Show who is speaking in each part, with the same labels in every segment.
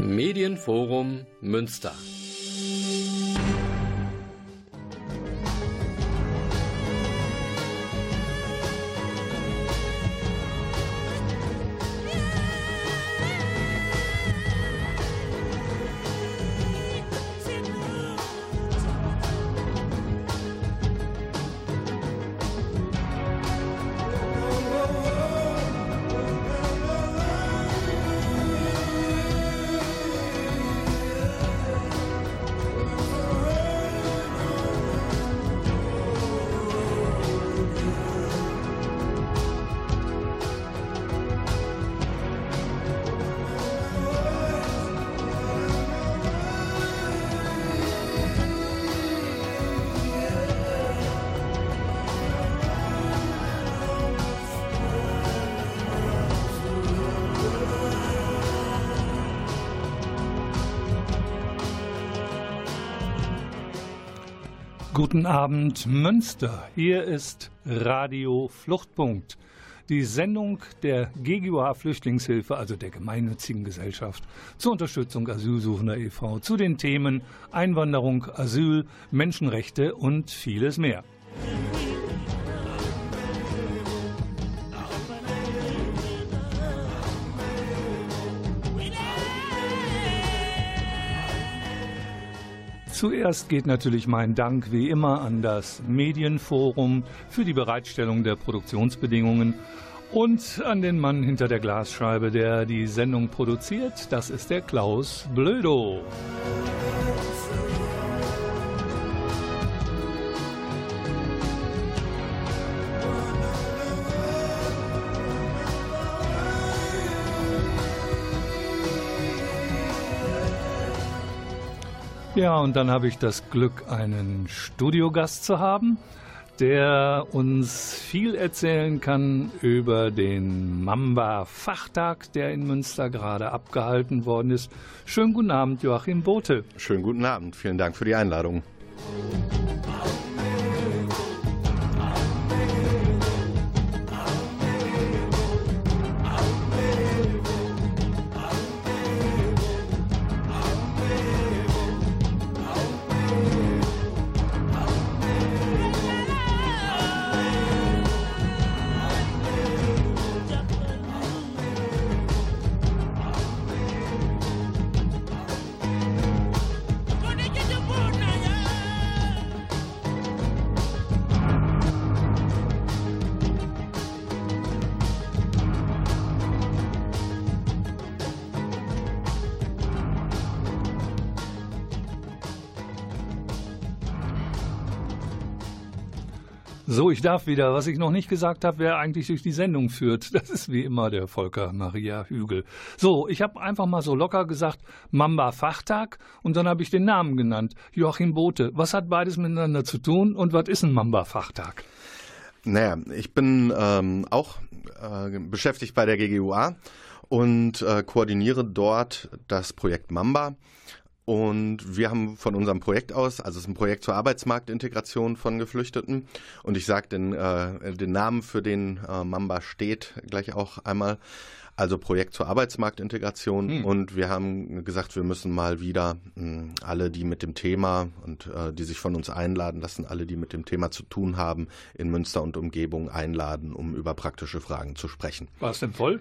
Speaker 1: Medienforum Münster.
Speaker 2: Abend Münster. Hier ist Radio Fluchtpunkt. Die Sendung der GGUA Flüchtlingshilfe, also der gemeinnützigen Gesellschaft, zur Unterstützung Asylsuchender e.V., zu den Themen Einwanderung, Asyl, Menschenrechte und vieles mehr. Zuerst geht natürlich mein Dank wie immer an das Medienforum für die Bereitstellung der Produktionsbedingungen und an den Mann hinter der Glasscheibe, der die Sendung produziert. Das ist der Klaus Blödo. Ja, und dann habe ich das Glück, einen Studiogast zu haben, der uns viel erzählen kann über den Mamba-Fachtag, der in Münster gerade abgehalten worden ist. Schönen guten Abend, Joachim Bote.
Speaker 3: Schönen guten Abend, vielen Dank für die Einladung. Darf wieder. Was ich noch nicht gesagt habe, wer eigentlich durch die Sendung führt. Das ist wie immer der Volker Maria Hügel. So, ich habe einfach mal so locker gesagt, Mamba Fachtag und dann habe ich den Namen genannt. Joachim Bote. Was hat beides miteinander zu tun und was ist ein Mamba Fachtag? Naja, ich bin ähm, auch äh, beschäftigt bei der GGUA und äh, koordiniere dort das Projekt Mamba. Und wir haben von unserem Projekt aus, also es ist ein Projekt zur Arbeitsmarktintegration von Geflüchteten. Und ich sage den, äh, den Namen, für den äh, Mamba steht, gleich auch einmal. Also Projekt zur Arbeitsmarktintegration. Hm. Und wir haben gesagt, wir müssen mal wieder mh, hm, alle, die mit dem Thema und äh, die sich von uns einladen lassen, alle, die mit dem Thema zu tun haben, in Münster und Umgebung einladen, um über praktische Fragen zu sprechen.
Speaker 2: War es denn voll?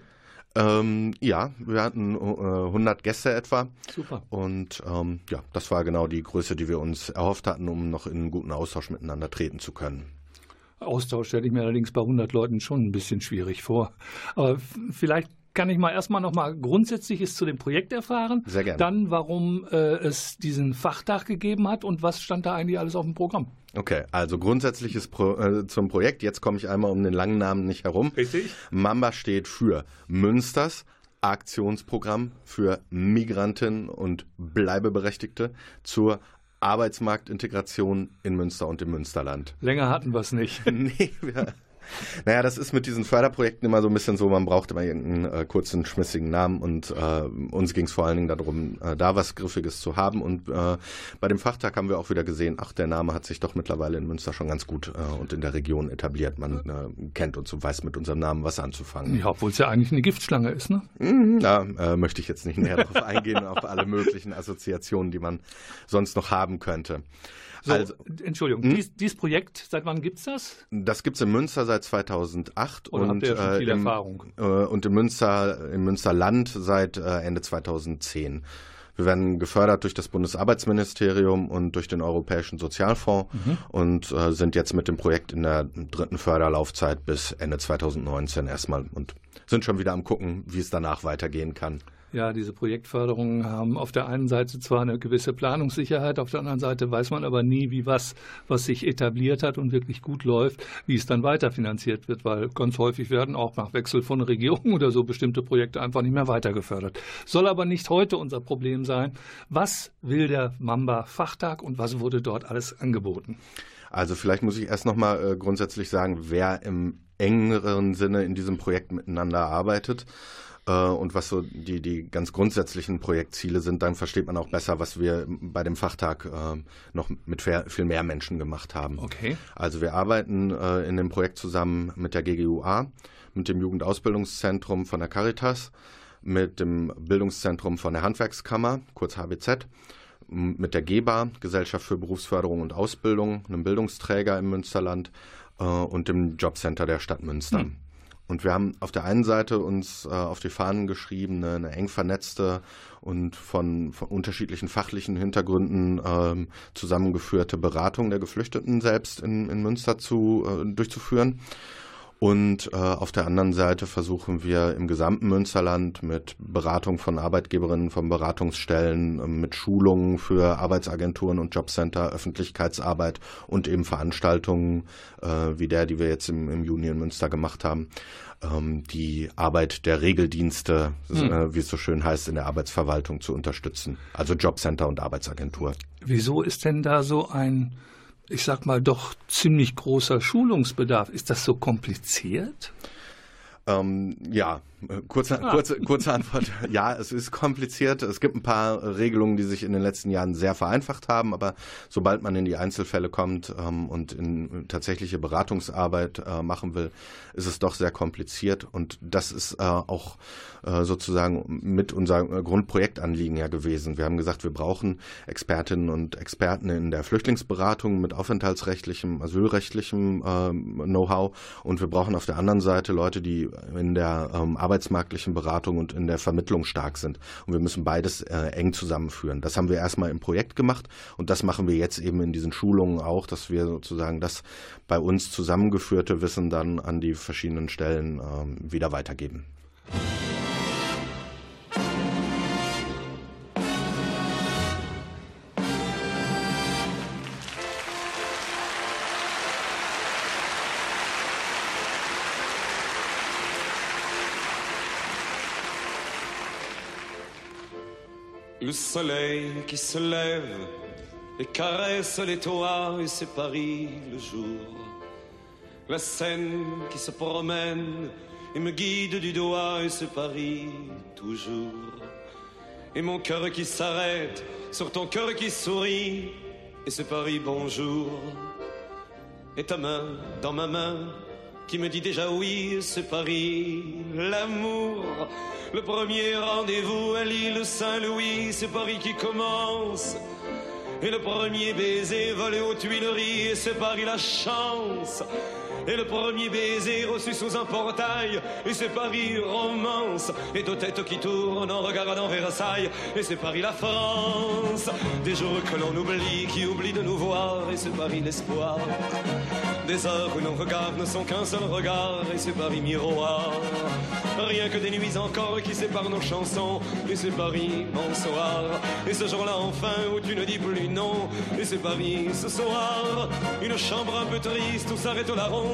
Speaker 3: Ähm, ja, wir hatten äh, 100 Gäste etwa.
Speaker 2: Super.
Speaker 3: Und ähm, ja, das war genau die Größe, die wir uns erhofft hatten, um noch in einen guten Austausch miteinander treten zu können.
Speaker 2: Austausch stelle ich mir allerdings bei 100 Leuten schon ein bisschen schwierig vor. Aber vielleicht kann ich mal erstmal noch mal Grundsätzliches zu dem Projekt erfahren.
Speaker 3: Sehr gerne.
Speaker 2: Dann, warum äh, es diesen Fachtag gegeben hat und was stand da eigentlich alles auf dem Programm.
Speaker 3: Okay, also grundsätzliches Pro, äh, zum Projekt. Jetzt komme ich einmal um den langen Namen nicht herum.
Speaker 2: Richtig.
Speaker 3: Mamba steht für Münsters Aktionsprogramm für Migranten und Bleibeberechtigte zur Arbeitsmarktintegration in Münster und im Münsterland.
Speaker 2: Länger hatten wir es nicht.
Speaker 3: nee, wir Naja, das ist mit diesen Förderprojekten immer so ein bisschen so, man braucht immer irgendeinen äh, kurzen, schmissigen Namen und äh, uns ging es vor allen Dingen darum, äh, da was Griffiges zu haben. Und äh, bei dem Fachtag haben wir auch wieder gesehen, ach, der Name hat sich doch mittlerweile in Münster schon ganz gut äh, und in der Region etabliert. Man äh, kennt uns und weiß mit unserem Namen was anzufangen.
Speaker 2: Ja, obwohl es ja eigentlich eine Giftschlange ist, ne?
Speaker 3: Mhm, da möchte ich jetzt nicht näher darauf eingehen, auf alle möglichen Assoziationen, die man sonst noch haben könnte.
Speaker 2: So, also, Entschuldigung, hm? dies, dieses Projekt, seit wann gibt es das?
Speaker 3: Das gibt es in Münster seit 2008
Speaker 2: Oder und, habt ihr viel äh, im, Erfahrung?
Speaker 3: Äh, und in Münster, im Münsterland seit äh, Ende 2010. Wir werden gefördert durch das Bundesarbeitsministerium und durch den Europäischen Sozialfonds mhm. und äh, sind jetzt mit dem Projekt in der dritten Förderlaufzeit bis Ende 2019 erstmal und sind schon wieder am gucken, wie es danach weitergehen kann.
Speaker 2: Ja, diese Projektförderungen haben auf der einen Seite zwar eine gewisse Planungssicherheit, auf der anderen Seite weiß man aber nie, wie was, was sich etabliert hat und wirklich gut läuft, wie es dann weiterfinanziert wird, weil ganz häufig werden auch nach Wechsel von Regierungen oder so bestimmte Projekte einfach nicht mehr weitergefördert. Soll aber nicht heute unser Problem sein. Was will der Mamba-Fachtag und was wurde dort alles angeboten?
Speaker 3: Also vielleicht muss ich erst nochmal äh, grundsätzlich sagen, wer im engeren Sinne in diesem Projekt miteinander arbeitet und was so die, die ganz grundsätzlichen Projektziele sind, dann versteht man auch besser, was wir bei dem Fachtag äh, noch mit viel mehr Menschen gemacht haben.
Speaker 2: Okay.
Speaker 3: Also wir arbeiten äh, in dem Projekt zusammen mit der GGUA, mit dem Jugendausbildungszentrum von der Caritas, mit dem Bildungszentrum von der Handwerkskammer, kurz HBZ, mit der GEBA, Gesellschaft für Berufsförderung und Ausbildung, einem Bildungsträger im Münsterland äh, und dem Jobcenter der Stadt Münster. Hm. Und wir haben auf der einen Seite uns äh, auf die Fahnen geschrieben, eine, eine eng vernetzte und von, von unterschiedlichen fachlichen Hintergründen ähm, zusammengeführte Beratung der Geflüchteten selbst in, in Münster zu, äh, durchzuführen. Und äh, auf der anderen Seite versuchen wir im gesamten Münsterland mit Beratung von Arbeitgeberinnen, von Beratungsstellen, äh, mit Schulungen für Arbeitsagenturen und Jobcenter, Öffentlichkeitsarbeit und eben Veranstaltungen äh, wie der, die wir jetzt im, im Juni in Münster gemacht haben, ähm, die Arbeit der Regeldienste, hm. äh, wie es so schön heißt, in der Arbeitsverwaltung zu unterstützen. Also Jobcenter und Arbeitsagentur.
Speaker 2: Wieso ist denn da so ein ich sag mal, doch ziemlich großer Schulungsbedarf. Ist das so kompliziert?
Speaker 3: Ähm, ja, kurze, ah. kurze, kurze Antwort. Ja, es ist kompliziert. Es gibt ein paar Regelungen, die sich in den letzten Jahren sehr vereinfacht haben, aber sobald man in die Einzelfälle kommt ähm, und in tatsächliche Beratungsarbeit äh, machen will, ist es doch sehr kompliziert. Und das ist äh, auch äh, sozusagen mit unser Grundprojektanliegen ja gewesen. Wir haben gesagt, wir brauchen Expertinnen und Experten in der Flüchtlingsberatung mit aufenthaltsrechtlichem, asylrechtlichem ähm, Know-how und wir brauchen auf der anderen Seite Leute, die in der ähm, arbeitsmarktlichen Beratung und in der Vermittlung stark sind. Und wir müssen beides äh, eng zusammenführen. Das haben wir erstmal im Projekt gemacht und das machen wir jetzt eben in diesen Schulungen auch, dass wir sozusagen das bei uns zusammengeführte Wissen dann an die verschiedenen Stellen ähm, wieder weitergeben.
Speaker 4: Le soleil qui se lève et caresse les toits et c'est Paris le jour. La Seine qui se promène et me guide du doigt et c'est Paris toujours. Et mon cœur qui s'arrête sur ton cœur qui sourit et c'est Paris bonjour. Et ta main dans ma main qui me dit déjà oui, c'est Paris l'amour. Le premier rendez-vous à l'île Saint-Louis, c'est Paris qui commence. Et le premier baiser volé aux Tuileries, c'est Paris la chance. Et le premier baiser reçu sous un portail, et c'est Paris romance. Et deux têtes qui tournent en regardant Versailles, et c'est Paris la France. Des jours que l'on oublie, qui oublie de nous voir, et c'est Paris l'espoir. Des heures où nos regards ne sont qu'un seul regard, et c'est Paris miroir. Rien que des nuits encore qui séparent nos chansons, et c'est Paris bonsoir. Et ce jour-là enfin où tu ne dis plus non, et c'est Paris ce soir. Une chambre un peu triste où s'arrête la ronde,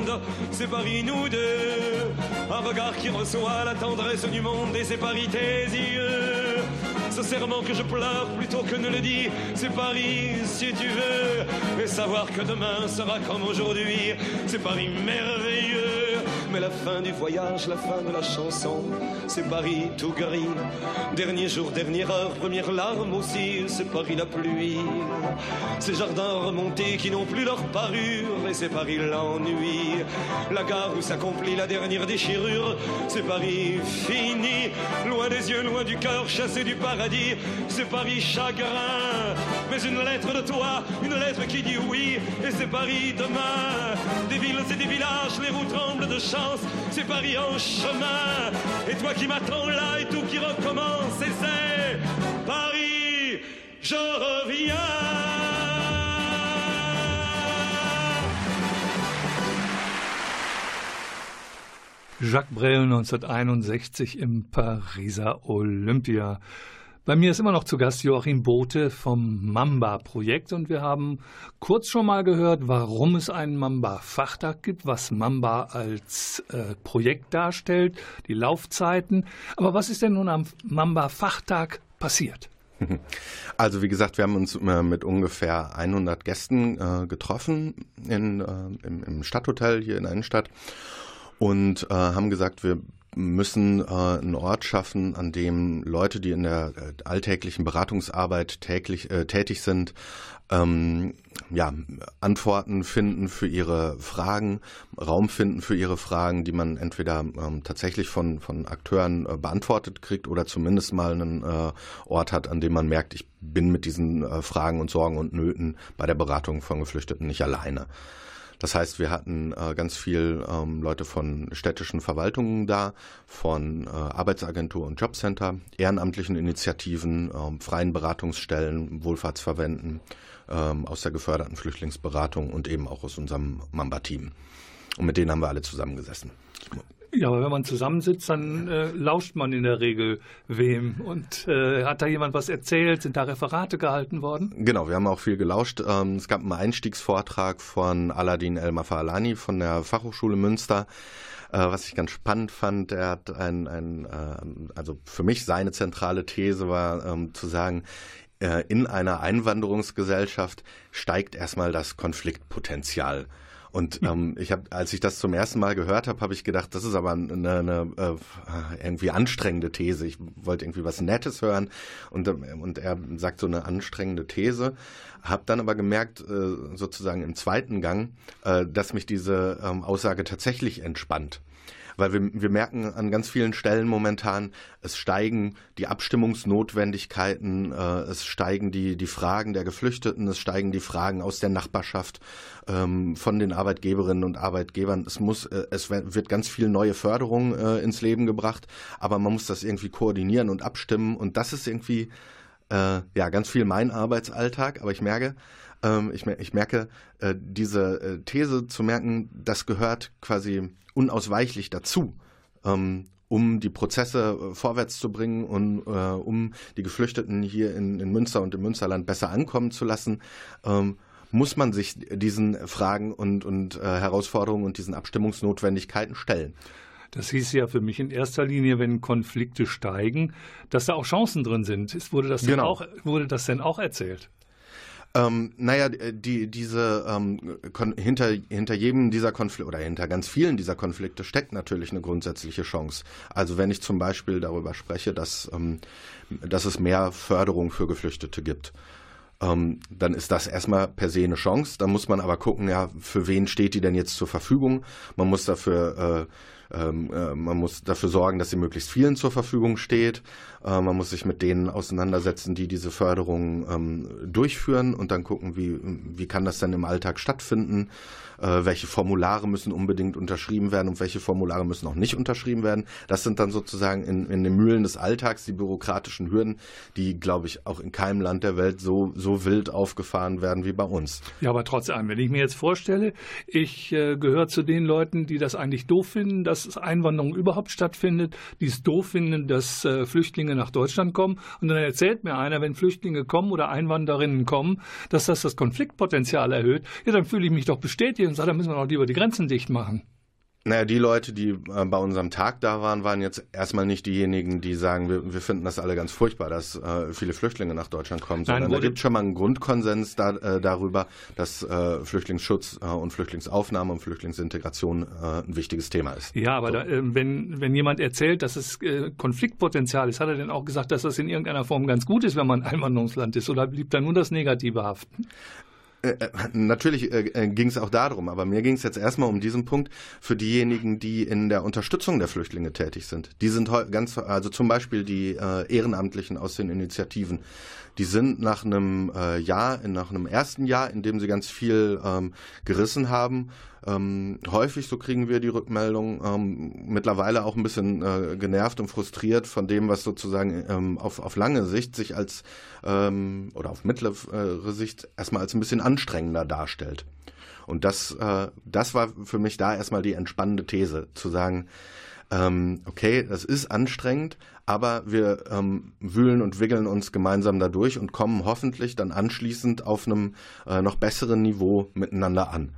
Speaker 4: c'est Paris nous deux. Un regard qui reçoit la tendresse du monde, et c'est Paris tes yeux. Ce serment que je pleure plutôt que ne le dis, c'est Paris si tu veux. Et savoir que demain sera comme aujourd'hui, c'est Paris merveilleux.
Speaker 5: Mais la fin du voyage, la fin de la chanson, c'est Paris tout gris. Dernier jour, dernière heure, première larme aussi, c'est Paris la pluie. Ces jardins remontés qui n'ont plus leur parure, et c'est Paris l'ennui. La gare où s'accomplit la dernière déchirure, c'est Paris fini. Loin des yeux, loin du cœur, chassé du paradis, c'est Paris chagrin. Mais une lettre de toi, une lettre qui dit oui, et c'est Paris demain. Des villes et des villages, les roues tremblent de c'est Paris en chemin. Et toi qui m'attends là et tout qui recommence, et c'est Paris, je reviens.
Speaker 2: Jacques Brel 1961 im Pariser Olympia. Bei mir ist immer noch zu Gast Joachim Bote vom Mamba-Projekt und wir haben kurz schon mal gehört, warum es einen Mamba-Fachtag gibt, was Mamba als äh, Projekt darstellt, die Laufzeiten. Aber was ist denn nun am Mamba-Fachtag passiert?
Speaker 3: Also wie gesagt, wir haben uns mit ungefähr 100 Gästen äh, getroffen in, äh, im, im Stadthotel hier in der Innenstadt und äh, haben gesagt, wir müssen äh, einen Ort schaffen, an dem Leute, die in der äh, alltäglichen Beratungsarbeit täglich, äh, tätig sind, ähm, ja, Antworten finden für ihre Fragen, Raum finden für ihre Fragen, die man entweder ähm, tatsächlich von, von Akteuren äh, beantwortet kriegt oder zumindest mal einen äh, Ort hat, an dem man merkt, ich bin mit diesen äh, Fragen und Sorgen und Nöten bei der Beratung von Geflüchteten nicht alleine. Das heißt, wir hatten äh, ganz viel ähm, Leute von städtischen Verwaltungen da, von äh, Arbeitsagentur und Jobcenter, ehrenamtlichen Initiativen, ähm, freien Beratungsstellen, Wohlfahrtsverbänden, ähm, aus der geförderten Flüchtlingsberatung und eben auch aus unserem Mamba-Team. Und mit denen haben wir alle zusammengesessen.
Speaker 2: Ja, aber wenn man zusammensitzt, dann äh, lauscht man in der Regel wem. Und äh, hat da jemand was erzählt? Sind da Referate gehalten worden?
Speaker 3: Genau, wir haben auch viel gelauscht. Ähm, es gab einen Einstiegsvortrag von Aladin El Mafalani von der Fachhochschule Münster. Äh, was ich ganz spannend fand, er hat ein, ein äh, also für mich seine zentrale These war ähm, zu sagen, äh, in einer Einwanderungsgesellschaft steigt erstmal das Konfliktpotenzial. Und ähm, ich habe, als ich das zum ersten Mal gehört habe, habe ich gedacht, das ist aber eine, eine äh, irgendwie anstrengende These. Ich wollte irgendwie was Nettes hören und, und er sagt so eine anstrengende These. Habe dann aber gemerkt, äh, sozusagen im zweiten Gang, äh, dass mich diese ähm, Aussage tatsächlich entspannt weil wir, wir merken an ganz vielen Stellen momentan, es steigen die Abstimmungsnotwendigkeiten, äh, es steigen die, die Fragen der Geflüchteten, es steigen die Fragen aus der Nachbarschaft ähm, von den Arbeitgeberinnen und Arbeitgebern. Es muss, äh, es wird ganz viel neue Förderung äh, ins Leben gebracht, aber man muss das irgendwie koordinieren und abstimmen und das ist irgendwie äh, ja ganz viel mein Arbeitsalltag, aber ich merke, ähm, ich, ich, merke, äh, diese äh, These zu merken, das gehört quasi unausweichlich dazu. Ähm, um die Prozesse äh, vorwärts zu bringen und äh, um die Geflüchteten hier in, in, Münster und im Münsterland besser ankommen zu lassen, ähm, muss man sich diesen Fragen und, und äh, Herausforderungen und diesen Abstimmungsnotwendigkeiten stellen.
Speaker 2: Das hieß ja für mich in erster Linie, wenn Konflikte steigen, dass da auch Chancen drin sind. Wurde das, genau. auch, wurde das denn auch erzählt?
Speaker 3: Ähm, naja, die, diese ähm, hinter, hinter jedem dieser Konflikte oder hinter ganz vielen dieser Konflikte steckt natürlich eine grundsätzliche Chance. Also wenn ich zum Beispiel darüber spreche, dass, ähm, dass es mehr Förderung für Geflüchtete gibt. Ähm, dann ist das erstmal per se eine Chance. Dann muss man aber gucken, ja, für wen steht die denn jetzt zur Verfügung? Man muss dafür äh, ähm, äh, man muss dafür sorgen, dass sie möglichst vielen zur Verfügung steht. Äh, man muss sich mit denen auseinandersetzen, die diese Förderung ähm, durchführen und dann gucken, wie, wie kann das denn im Alltag stattfinden äh, welche Formulare müssen unbedingt unterschrieben werden und welche Formulare müssen auch nicht unterschrieben werden. Das sind dann sozusagen in, in den Mühlen des Alltags die bürokratischen Hürden, die, glaube ich, auch in keinem Land der Welt so, so wild aufgefahren werden wie bei uns.
Speaker 2: Ja, aber trotzdem, wenn ich mir jetzt vorstelle, ich äh, gehöre zu den Leuten, die das eigentlich doof finden, dass Einwanderung überhaupt stattfindet, die es doof finden, dass äh, Flüchtlinge nach Deutschland kommen. Und dann erzählt mir einer, wenn Flüchtlinge kommen oder Einwanderinnen kommen, dass das das Konfliktpotenzial erhöht, ja, dann fühle ich mich doch bestätigt und sage, da müssen wir doch lieber die Grenzen dicht machen.
Speaker 3: Naja, die Leute, die äh, bei unserem Tag da waren, waren jetzt erstmal nicht diejenigen, die sagen, wir, wir finden das alle ganz furchtbar, dass äh, viele Flüchtlinge nach Deutschland kommen, Nein, sondern da gibt schon mal einen Grundkonsens da, äh, darüber, dass äh, Flüchtlingsschutz äh, und Flüchtlingsaufnahme und Flüchtlingsintegration ein wichtiges Thema ist.
Speaker 2: Ja, aber so. da, wenn, wenn jemand erzählt, dass es Konfliktpotenzial ist, hat er denn auch gesagt, dass das in irgendeiner Form ganz gut ist, wenn man ein Einwanderungsland ist, oder blieb da nur das Negative haften?
Speaker 3: Äh, äh, natürlich äh, äh ging es auch darum, aber mir ging es jetzt erstmal um diesen Punkt für diejenigen, die in der Unterstützung der Flüchtlinge tätig sind. Die sind ganz, also zum Beispiel die äh, Ehrenamtlichen aus den Initiativen, die sind nach einem äh, Jahr, nach einem ersten Jahr, in dem sie ganz viel ähm, gerissen haben, ähm, häufig, so kriegen wir die Rückmeldung, ähm, mittlerweile auch ein bisschen äh, genervt und frustriert von dem, was sozusagen ähm, auf, auf lange Sicht sich als ähm, oder auf mittlere Sicht erstmal als ein bisschen anstrengender darstellt. Und das, äh, das war für mich da erstmal die entspannende These, zu sagen, ähm, okay, das ist anstrengend, aber wir ähm, wühlen und wickeln uns gemeinsam dadurch und kommen hoffentlich dann anschließend auf einem äh, noch besseren Niveau miteinander an.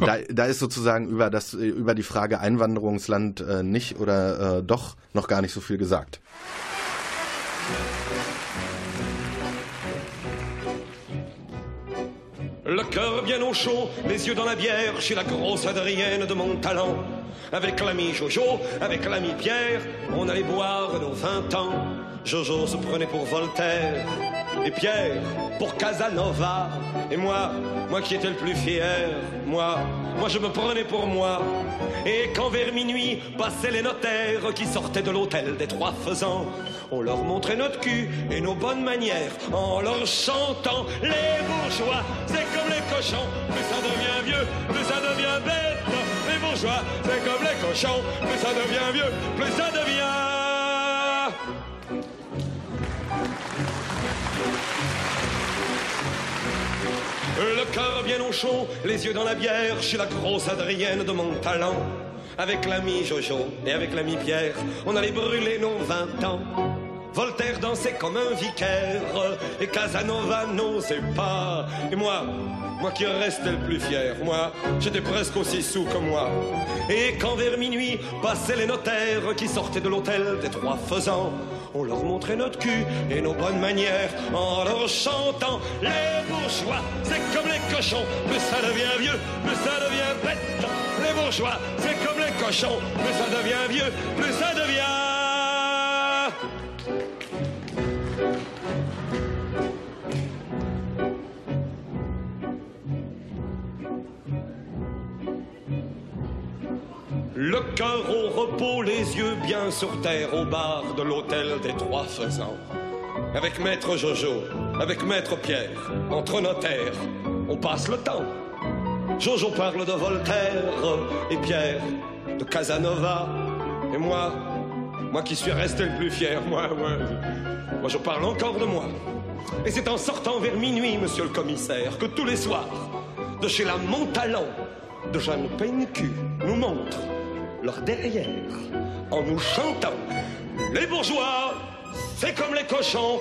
Speaker 3: Da, da, ist sozusagen über, das, über die Frage Einwanderungsland äh, nicht oder äh, doch noch gar nicht so viel gesagt.
Speaker 4: Le cœur bien au chaud, les yeux dans la bière, chez la grosse Adrienne de mon talent. Avec l'ami Jojo, avec l'ami Pierre, on allait boire nos vingt ans. Jojo se prenait pour Voltaire, et Pierre pour Casanova. Et moi, moi qui étais le plus fier, moi, moi je me prenais pour moi. Et quand vers minuit passaient les notaires qui sortaient de l'hôtel des trois faisans, on leur montrait notre cul et nos bonnes manières en leur chantant les bourgeois. C'est comme les cochons, plus ça devient vieux, plus ça devient bête. Les bourgeois, c'est comme les cochons, plus ça devient vieux, plus ça devient. Le cœur bien au chaud, les yeux dans la bière, chez la grosse Adrienne de mon talent. Avec l'ami Jojo et avec l'ami Pierre, on allait brûler nos vingt ans. Voltaire dansait comme un vicaire et Casanova n'osait pas. Et moi, moi qui restais le plus fier, moi, j'étais presque aussi sous que moi. Et quand vers minuit passaient les notaires qui sortaient de l'hôtel des trois faisans, on leur montrait notre cul et nos bonnes manières en leur chantant les bourgeois, c'est comme les cochons, plus ça devient vieux, plus ça devient bête. Les bourgeois, c'est comme les cochons, plus ça devient vieux, plus ça devient Le cœur au repos, les yeux bien sur terre au bar de l'hôtel des Trois Faisans. Avec maître Jojo, avec maître Pierre, entre notaires, on passe le temps. Jojo parle de Voltaire et Pierre de Casanova. Et moi, moi qui suis resté le plus fier, moi, moi, moi je parle encore de moi. Et c'est en sortant vers minuit, monsieur le commissaire, que tous les soirs, de chez la Montalent, de Jeanne Peinecu, nous montre leur derrière en nous chantant Les bourgeois, c'est comme les cochons,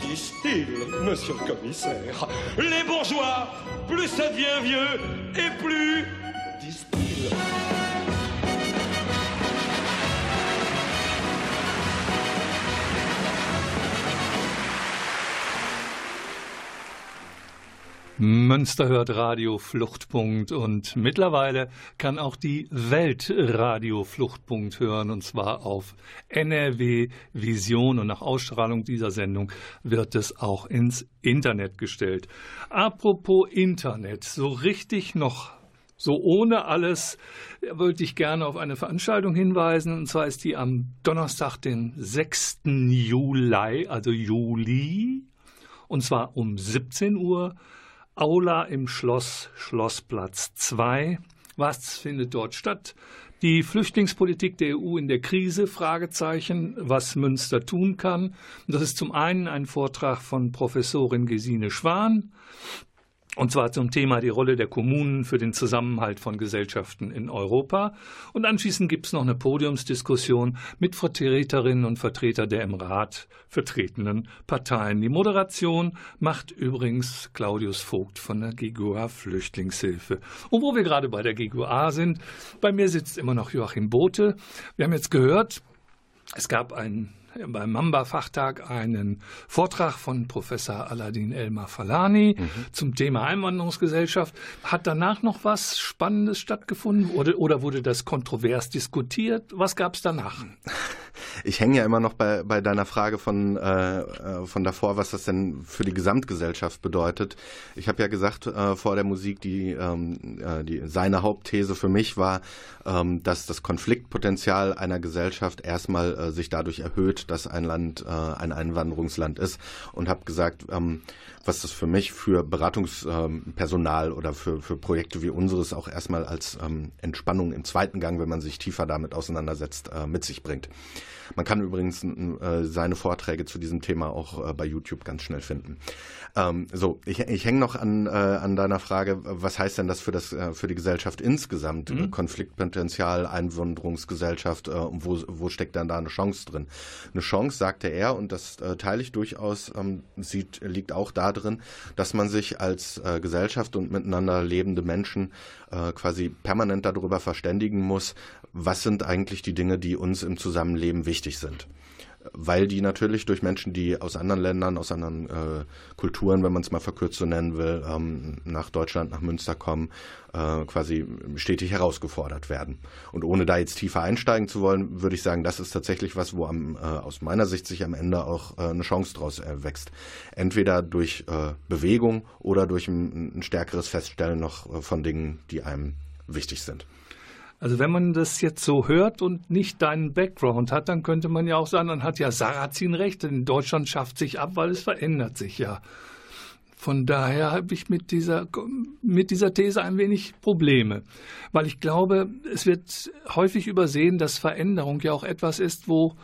Speaker 4: disent-ils, monsieur le commissaire. Les bourgeois, plus ça devient vieux et plus, disent-ils.
Speaker 2: Münster hört Radio Fluchtpunkt und mittlerweile kann auch die Welt Radio Fluchtpunkt hören und zwar auf NRW Vision und nach Ausstrahlung dieser Sendung wird es auch ins Internet gestellt. Apropos Internet, so richtig noch so ohne alles wollte ich gerne auf eine Veranstaltung hinweisen. Und zwar ist die am Donnerstag, den 6. Juli, also Juli. Und zwar um 17 Uhr Aula im Schloss, Schlossplatz 2. Was findet dort statt? Die Flüchtlingspolitik der EU in der Krise, Fragezeichen, was Münster tun kann. Das ist zum einen ein Vortrag von Professorin Gesine Schwan. Und zwar zum Thema die Rolle der Kommunen für den Zusammenhalt von Gesellschaften in Europa. Und anschließend gibt es noch eine Podiumsdiskussion mit Vertreterinnen und Vertretern der im Rat vertretenen Parteien. Die Moderation macht übrigens Claudius Vogt von der GGUA Flüchtlingshilfe. Und wo wir gerade bei der GGUA sind, bei mir sitzt immer noch Joachim Bote. Wir haben jetzt gehört, es gab einen beim Mamba-Fachtag einen Vortrag von Professor Aladin Elmar Falani mhm. zum Thema Einwanderungsgesellschaft. Hat danach noch was Spannendes stattgefunden oder, oder wurde das kontrovers diskutiert? Was gab es danach?
Speaker 3: Ich hänge ja immer noch bei, bei deiner Frage von, äh, äh, von davor, was das denn für die Gesamtgesellschaft bedeutet. Ich habe ja gesagt äh, vor der Musik, die, ähm, äh, die seine Hauptthese für mich war, ähm, dass das Konfliktpotenzial einer Gesellschaft erstmal äh, sich dadurch erhöht, dass ein Land äh, ein Einwanderungsland ist und habe gesagt, ähm, was das für mich für Beratungspersonal ähm, oder für, für Projekte wie unseres auch erstmal als ähm, Entspannung im zweiten Gang, wenn man sich tiefer damit auseinandersetzt, mit sich bringt. Man kann übrigens äh, seine Vorträge zu diesem Thema auch äh, bei YouTube ganz schnell finden. Ähm, so, ich, ich hänge noch an, äh, an deiner Frage, was heißt denn das für, das, äh, für die Gesellschaft insgesamt? Mhm. Konfliktpotenzial, Einwanderungsgesellschaft, äh, wo, wo steckt dann da eine Chance drin? Eine Chance, sagte er, und das äh, teile ich durchaus, ähm, sieht, liegt auch darin, dass man sich als Gesellschaft und miteinander lebende Menschen quasi permanent darüber verständigen muss, was sind eigentlich die Dinge, die uns im Zusammenleben wichtig sind weil die natürlich durch Menschen, die aus anderen Ländern, aus anderen äh, Kulturen, wenn man es mal verkürzt so nennen will, ähm, nach Deutschland, nach Münster kommen, äh, quasi stetig herausgefordert werden. Und ohne da jetzt tiefer einsteigen zu wollen, würde ich sagen, das ist tatsächlich was, wo am, äh, aus meiner Sicht sich am Ende auch äh, eine Chance draus erwächst. Entweder durch äh, Bewegung oder durch ein, ein stärkeres Feststellen noch äh, von Dingen, die einem wichtig sind.
Speaker 2: Also wenn man das jetzt so hört und nicht deinen Background hat, dann könnte man ja auch sagen, dann hat ja Sarrazin recht, denn Deutschland schafft sich ab, weil es verändert sich ja. Von daher habe ich mit dieser, mit dieser These ein wenig Probleme, weil ich glaube, es wird häufig übersehen, dass Veränderung ja auch etwas ist, wo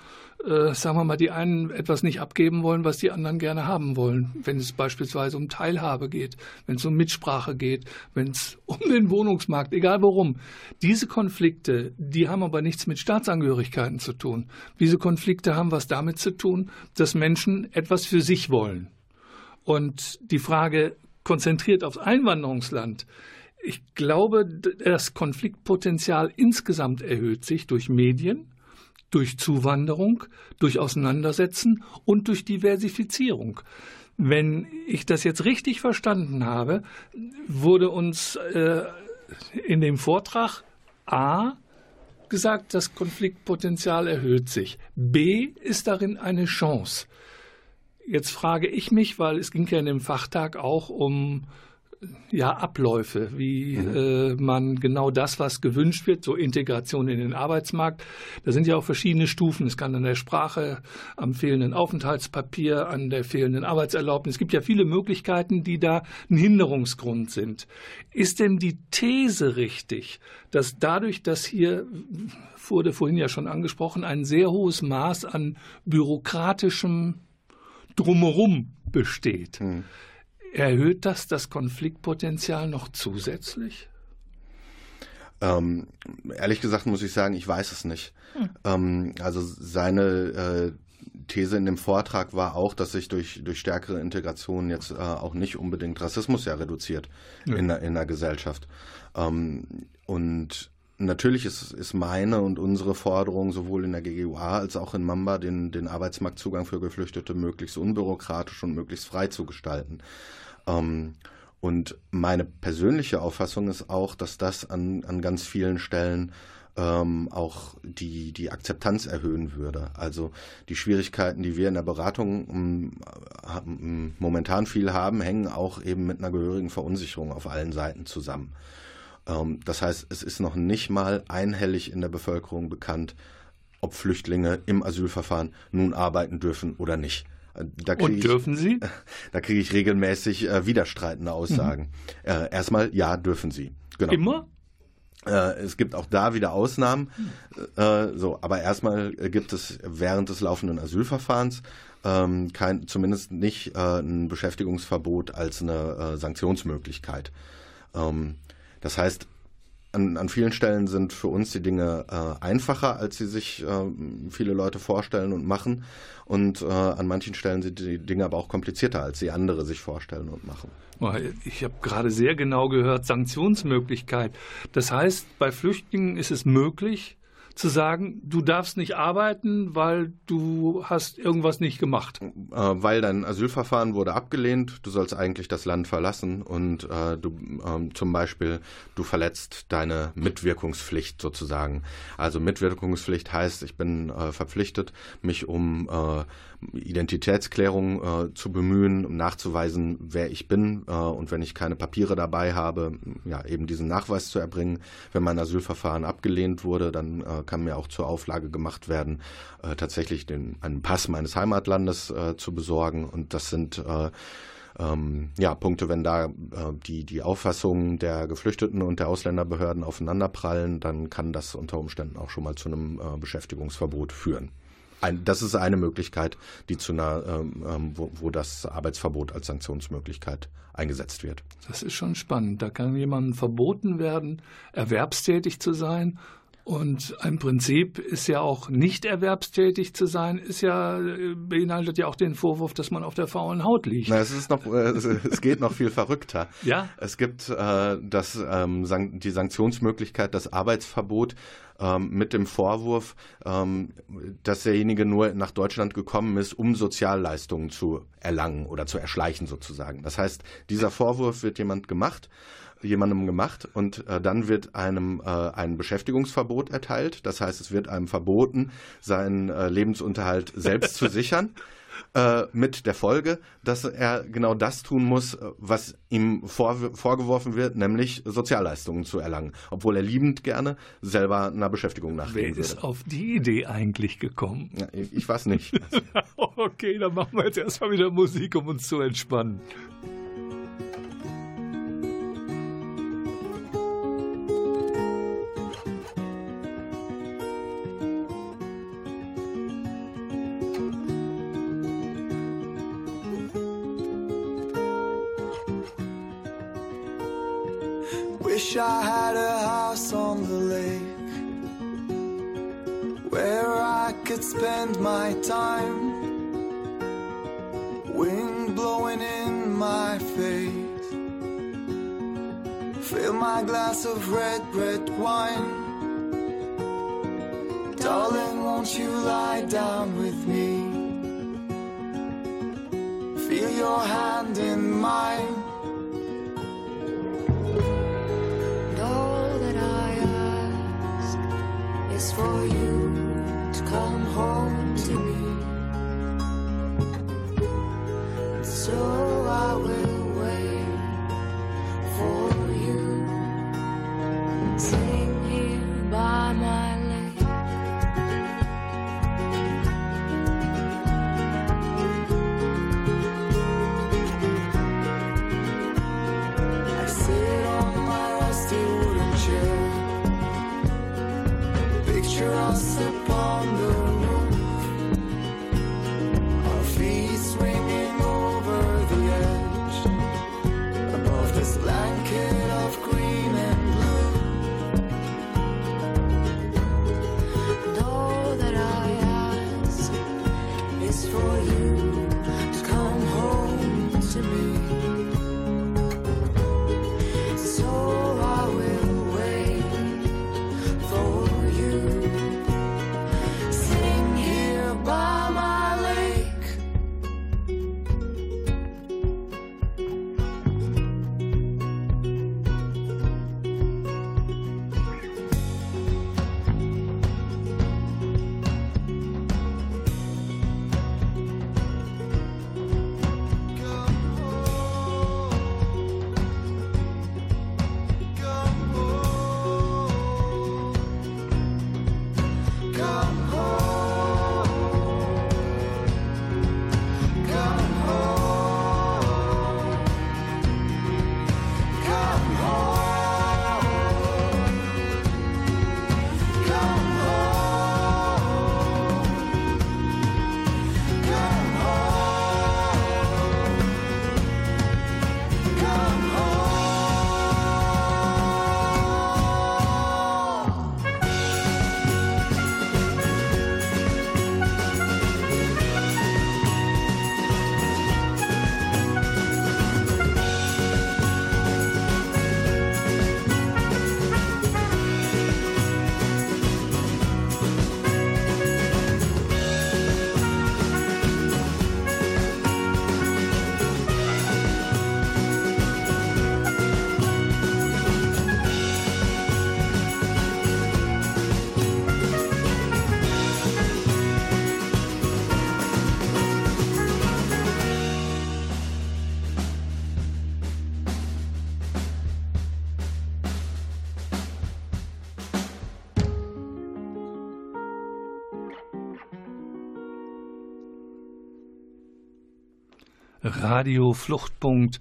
Speaker 2: äh, sagen wir mal, die einen etwas nicht abgeben wollen, was die anderen gerne haben wollen. Wenn es beispielsweise um Teilhabe geht, wenn es um Mitsprache geht, wenn es um den Wohnungsmarkt, egal worum. Diese Konflikte, die haben aber nichts mit Staatsangehörigkeiten zu tun. Diese Konflikte haben was damit zu tun, dass Menschen etwas für sich wollen. Und die Frage konzentriert aufs Einwanderungsland, ich glaube, das Konfliktpotenzial insgesamt erhöht sich durch Medien, durch Zuwanderung, durch Auseinandersetzen und durch Diversifizierung. Wenn ich das jetzt richtig verstanden habe, wurde uns äh, in dem Vortrag A gesagt, das Konfliktpotenzial erhöht sich. B ist darin eine Chance. Jetzt frage ich mich, weil es ging ja in dem Fachtag auch um ja, Abläufe, wie mhm. äh, man genau das, was gewünscht wird, so Integration in den Arbeitsmarkt. Da sind ja auch verschiedene Stufen. Es kann an der Sprache, am fehlenden Aufenthaltspapier, an der fehlenden Arbeitserlaubnis. Es gibt ja viele Möglichkeiten, die da ein Hinderungsgrund sind. Ist denn die These richtig, dass dadurch, dass hier, wurde vorhin ja schon angesprochen, ein sehr hohes Maß an bürokratischem Drumherum besteht, mhm Erhöht das das Konfliktpotenzial noch zusätzlich?
Speaker 3: Ähm, ehrlich gesagt muss ich sagen, ich weiß es nicht. Hm. Ähm, also seine äh, These in dem Vortrag war auch, dass sich durch, durch stärkere Integration jetzt äh, auch nicht unbedingt Rassismus ja reduziert ja. In, der, in der Gesellschaft. Ähm, und Natürlich ist, ist meine und unsere Forderung sowohl in der GGUA als auch in Mamba, den, den Arbeitsmarktzugang für Geflüchtete möglichst unbürokratisch und möglichst frei zu gestalten. Ähm, und meine persönliche Auffassung ist auch, dass das an, an ganz vielen Stellen ähm, auch die, die Akzeptanz erhöhen würde. Also die Schwierigkeiten, die wir in der Beratung um, momentan viel haben, hängen auch eben mit einer gehörigen Verunsicherung auf allen Seiten zusammen. Ähm, das heißt, es ist noch nicht mal einhellig in der Bevölkerung bekannt, ob Flüchtlinge im Asylverfahren nun arbeiten dürfen oder nicht.
Speaker 2: Äh, Und dürfen ich, Sie?
Speaker 3: Da kriege ich regelmäßig äh, widerstreitende Aussagen. Mhm. Äh, erstmal, ja, dürfen Sie.
Speaker 2: Genau. Immer?
Speaker 3: Äh, es gibt auch da wieder Ausnahmen. Äh, so, aber erstmal gibt es während des laufenden Asylverfahrens ähm, kein, zumindest nicht äh, ein Beschäftigungsverbot als eine äh, Sanktionsmöglichkeit. Ähm, das heißt, an, an vielen Stellen sind für uns die Dinge äh, einfacher, als sie sich äh, viele Leute vorstellen und machen. Und äh, an manchen Stellen sind die Dinge aber auch komplizierter, als sie andere sich vorstellen und machen.
Speaker 6: Ich habe gerade sehr genau gehört, Sanktionsmöglichkeit. Das heißt, bei Flüchtlingen ist es möglich, zu sagen, du darfst nicht arbeiten, weil du hast irgendwas nicht gemacht. Äh,
Speaker 3: weil dein Asylverfahren wurde abgelehnt, du sollst eigentlich das Land verlassen und äh, du äh, zum Beispiel, du verletzt deine Mitwirkungspflicht sozusagen. Also Mitwirkungspflicht heißt, ich bin äh, verpflichtet, mich um äh, Identitätsklärung äh, zu bemühen, um nachzuweisen, wer ich bin äh, und wenn ich keine Papiere dabei habe, ja, eben diesen Nachweis zu erbringen. Wenn mein Asylverfahren abgelehnt wurde, dann äh, kann mir auch zur Auflage gemacht werden, äh, tatsächlich den, einen Pass meines Heimatlandes äh, zu besorgen und das sind äh, ähm, ja, Punkte, wenn da äh, die, die Auffassungen der Geflüchteten und der Ausländerbehörden aufeinanderprallen, dann kann das unter Umständen auch schon mal zu einem äh, Beschäftigungsverbot führen. Ein, das ist eine Möglichkeit, die zu einer, ähm, ähm, wo, wo das Arbeitsverbot als Sanktionsmöglichkeit eingesetzt wird.
Speaker 6: Das ist schon spannend. Da kann jemandem verboten werden, erwerbstätig zu sein und ein Prinzip ist ja auch nicht erwerbstätig zu sein, ist ja, beinhaltet ja auch den Vorwurf, dass man auf der faulen Haut liegt.
Speaker 3: Na, es ist noch, äh, es geht noch viel verrückter.
Speaker 6: Ja.
Speaker 3: Es gibt äh, das, ähm, die Sanktionsmöglichkeit, das Arbeitsverbot ähm, mit dem Vorwurf, ähm, dass derjenige nur nach Deutschland gekommen ist, um Sozialleistungen zu erlangen oder zu erschleichen sozusagen. Das heißt, dieser Vorwurf wird jemand gemacht jemandem gemacht und äh, dann wird einem äh, ein Beschäftigungsverbot erteilt. Das heißt, es wird einem verboten, seinen äh, Lebensunterhalt selbst zu sichern. Äh, mit der Folge, dass er genau das tun muss, was ihm vor, vorgeworfen wird, nämlich Sozialleistungen zu erlangen, obwohl er liebend gerne selber einer Beschäftigung nachgehen
Speaker 6: Wer ist auf die Idee eigentlich gekommen?
Speaker 3: Ja, ich, ich weiß nicht.
Speaker 6: okay, dann machen wir jetzt erstmal wieder Musik, um uns zu entspannen. Spend my time. Wind blowing in my face. Fill my glass of red, red wine. Darling, won't you lie down with me? Feel your hand in mine. And all that I ask is for you So
Speaker 2: Radio Fluchtpunkt.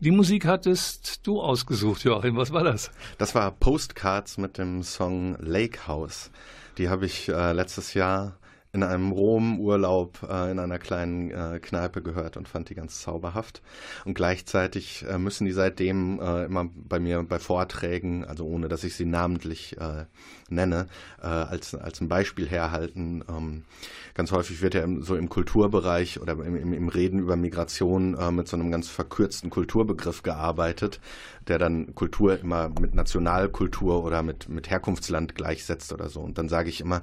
Speaker 2: Die Musik hattest du ausgesucht, Joachim. Was war das?
Speaker 3: Das war Postcards mit dem Song Lake House. Die habe ich äh, letztes Jahr in einem Rom-Urlaub äh, in einer kleinen äh, Kneipe gehört und fand die ganz zauberhaft. Und gleichzeitig äh, müssen die seitdem äh, immer bei mir bei Vorträgen, also ohne dass ich sie namentlich äh, nenne, äh, als, als ein Beispiel herhalten. Ähm, ganz häufig wird ja im, so im Kulturbereich oder im, im, im Reden über Migration mit so einem ganz verkürzten Kulturbegriff gearbeitet, der dann Kultur immer mit Nationalkultur oder mit, mit Herkunftsland gleichsetzt oder so. Und dann sage ich immer,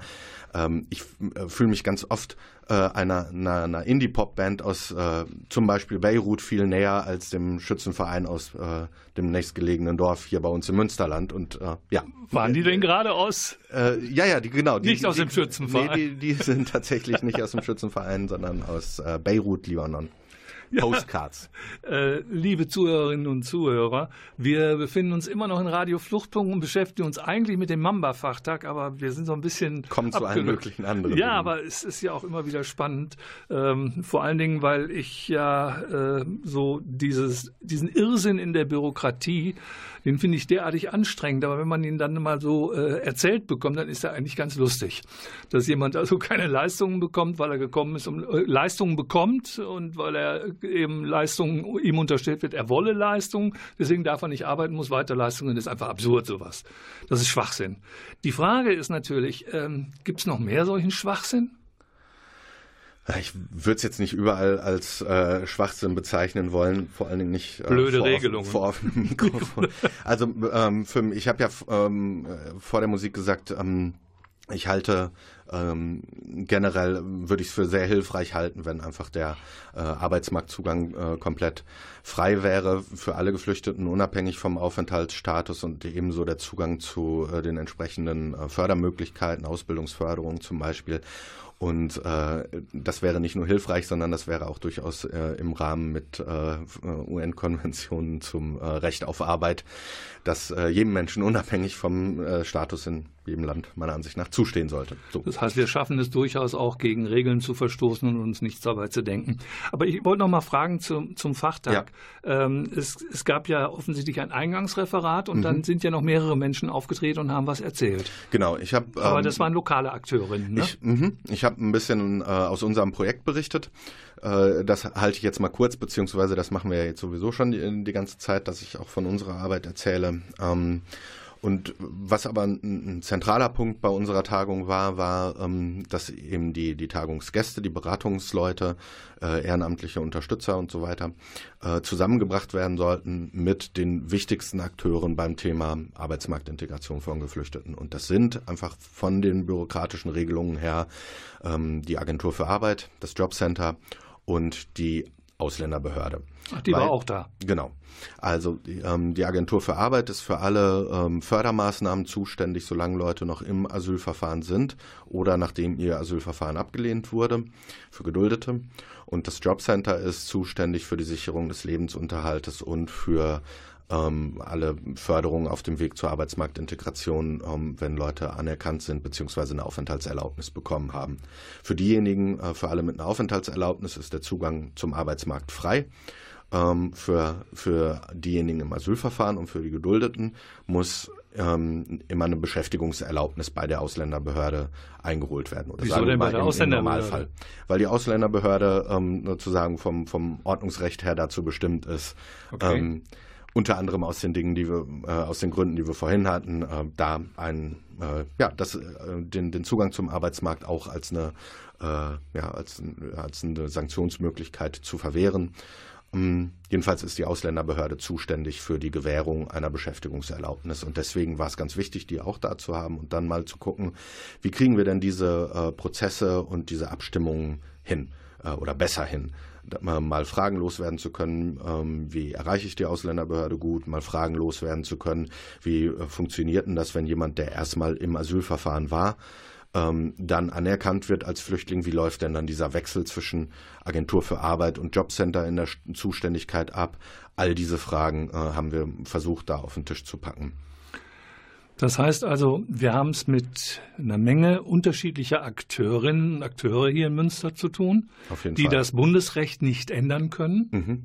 Speaker 3: ähm, ich fühle mich ganz oft äh, einer, einer, einer Indie-Pop-Band aus äh, zum Beispiel Beirut viel näher als dem Schützenverein aus äh, dem nächstgelegenen Dorf hier bei uns im Münsterland. Und äh, ja.
Speaker 2: Waren die denn gerade aus?
Speaker 3: Äh, ja, ja, die, genau.
Speaker 2: Die, nicht aus
Speaker 3: die,
Speaker 2: dem Schützenverein.
Speaker 3: Nee, die, die sind tatsächlich nicht aus dem Schützenverein, sondern aus äh, Beirut, Libanon. Postcards.
Speaker 2: Äh, liebe Zuhörerinnen und Zuhörer, wir befinden uns immer noch in Radio Fluchtpunkt und beschäftigen uns eigentlich mit dem Mamba-Fachtag, aber wir sind so ein bisschen.
Speaker 3: Kommen zu allen möglichen anderen.
Speaker 2: Ja, aber es ist ja auch immer wieder spannend. Ähm, vor allen Dingen, weil ich ja äh, so dieses, diesen Irrsinn in der Bürokratie den finde ich derartig anstrengend. Aber wenn man ihn dann mal so äh, erzählt bekommt, dann ist er eigentlich ganz lustig. Dass jemand also keine Leistungen bekommt, weil er gekommen ist, um äh, Leistungen bekommt und weil er eben Leistungen ihm unterstellt wird, er wolle Leistungen, deswegen darf er nicht arbeiten, muss weiter Leistungen. Ist einfach absurd sowas. Das ist Schwachsinn. Die Frage ist natürlich, ähm, gibt es noch mehr solchen Schwachsinn?
Speaker 3: Ich würde es jetzt nicht überall als äh, Schwachsinn bezeichnen wollen, vor allen Dingen nicht
Speaker 2: äh, blöde vor, Regelungen
Speaker 3: vor offenem Mikrofon. also ähm, für, ich habe ja ähm, vor der Musik gesagt, ähm, ich halte ähm, generell würde ich es für sehr hilfreich halten, wenn einfach der äh, Arbeitsmarktzugang äh, komplett frei wäre für alle Geflüchteten, unabhängig vom Aufenthaltsstatus und ebenso der Zugang zu äh, den entsprechenden äh, Fördermöglichkeiten, Ausbildungsförderung zum Beispiel. Und äh, das wäre nicht nur hilfreich, sondern das wäre auch durchaus äh, im Rahmen mit äh, UN-Konventionen zum äh, Recht auf Arbeit, das äh, jedem Menschen unabhängig vom äh, Status in jedem Land meiner Ansicht nach zustehen sollte.
Speaker 2: So. Das heißt, wir schaffen es durchaus auch gegen Regeln zu verstoßen und uns nichts dabei zu denken. Aber ich wollte noch mal fragen zum, zum Fachtag. Ja. Ähm, es, es, gab ja offensichtlich ein Eingangsreferat und mhm. dann sind ja noch mehrere Menschen aufgetreten und haben was erzählt.
Speaker 3: Genau, ich habe.
Speaker 2: Aber ähm, das waren lokale Akteurinnen. Ne?
Speaker 3: Ich, mh, ich habe ein bisschen äh, aus unserem Projekt berichtet. Äh, das halte ich jetzt mal kurz, beziehungsweise das machen wir ja jetzt sowieso schon die, die ganze Zeit, dass ich auch von unserer Arbeit erzähle. Ähm, und was aber ein, ein, zentraler Punkt bei unserer Tagung war, war, ähm, dass eben die, die Tagungsgäste, die Beratungsleute, äh, ehrenamtliche Unterstützer und so weiter äh, zusammengebracht werden sollten mit den wichtigsten Akteuren beim Thema Arbeitsmarktintegration von Geflüchteten. Und das sind einfach von den bürokratischen Regelungen her ähm, die Agentur für Arbeit, das Jobcenter und die Ausländerbehörde.
Speaker 2: Ach, die Weil, war auch da.
Speaker 3: Genau. Also die, ähm, die, Agentur für Arbeit ist für alle ähm, Fördermaßnahmen zuständig, solange Leute noch im Asylverfahren sind oder nachdem ihr Asylverfahren abgelehnt wurde, für Geduldete. Und das Jobcenter ist zuständig für die Sicherung des Lebensunterhaltes und für ähm, alle Förderungen auf dem Weg zur Arbeitsmarktintegration, ähm, wenn Leute anerkannt sind bzw. eine Aufenthaltserlaubnis bekommen haben. Für diejenigen, äh, für alle mit einer Aufenthaltserlaubnis ist der Zugang zum Arbeitsmarkt frei. Ähm, für, für diejenigen im Asylverfahren und für die Geduldeten muss ähm, immer eine Beschäftigungserlaubnis bei der Ausländerbehörde eingeholt werden.
Speaker 2: Oder Wieso denn bei der Ausländerbehörde? Normalfall.
Speaker 3: Weil die Ausländerbehörde ähm, sozusagen vom, vom Ordnungsrecht her dazu bestimmt ist, okay. ähm, unter anderem aus den Dingen, die wir, äh, aus den Gründen, die wir vorhin hatten, äh, da ein, äh, ja, das, äh, den, den Zugang zum Arbeitsmarkt auch als eine, äh, ja, als, als eine Sanktionsmöglichkeit zu verwehren. Ähm, jedenfalls ist die Ausländerbehörde zuständig für die Gewährung einer Beschäftigungserlaubnis. Und deswegen war es ganz wichtig, die auch da zu haben und dann mal zu gucken, wie kriegen wir denn diese äh, Prozesse und diese Abstimmungen hin oder besser hin mal Fragen loswerden zu können, ähm, wie erreiche ich die Ausländerbehörde gut, mal Fragen loswerden zu können, wie äh, funktioniert denn das, wenn jemand, der erstmal im Asylverfahren war, ähm, dann anerkannt wird als Flüchtling, wie läuft denn dann dieser Wechsel zwischen Agentur für Arbeit und Jobcenter in der Zuständigkeit ab? All diese Fragen äh, haben wir versucht, da auf den Tisch zu packen.
Speaker 2: Das heißt also, wir haben es mit einer Menge unterschiedlicher Akteurinnen und Akteure hier in Münster zu tun, die Fall. das Bundesrecht nicht ändern können. Mhm.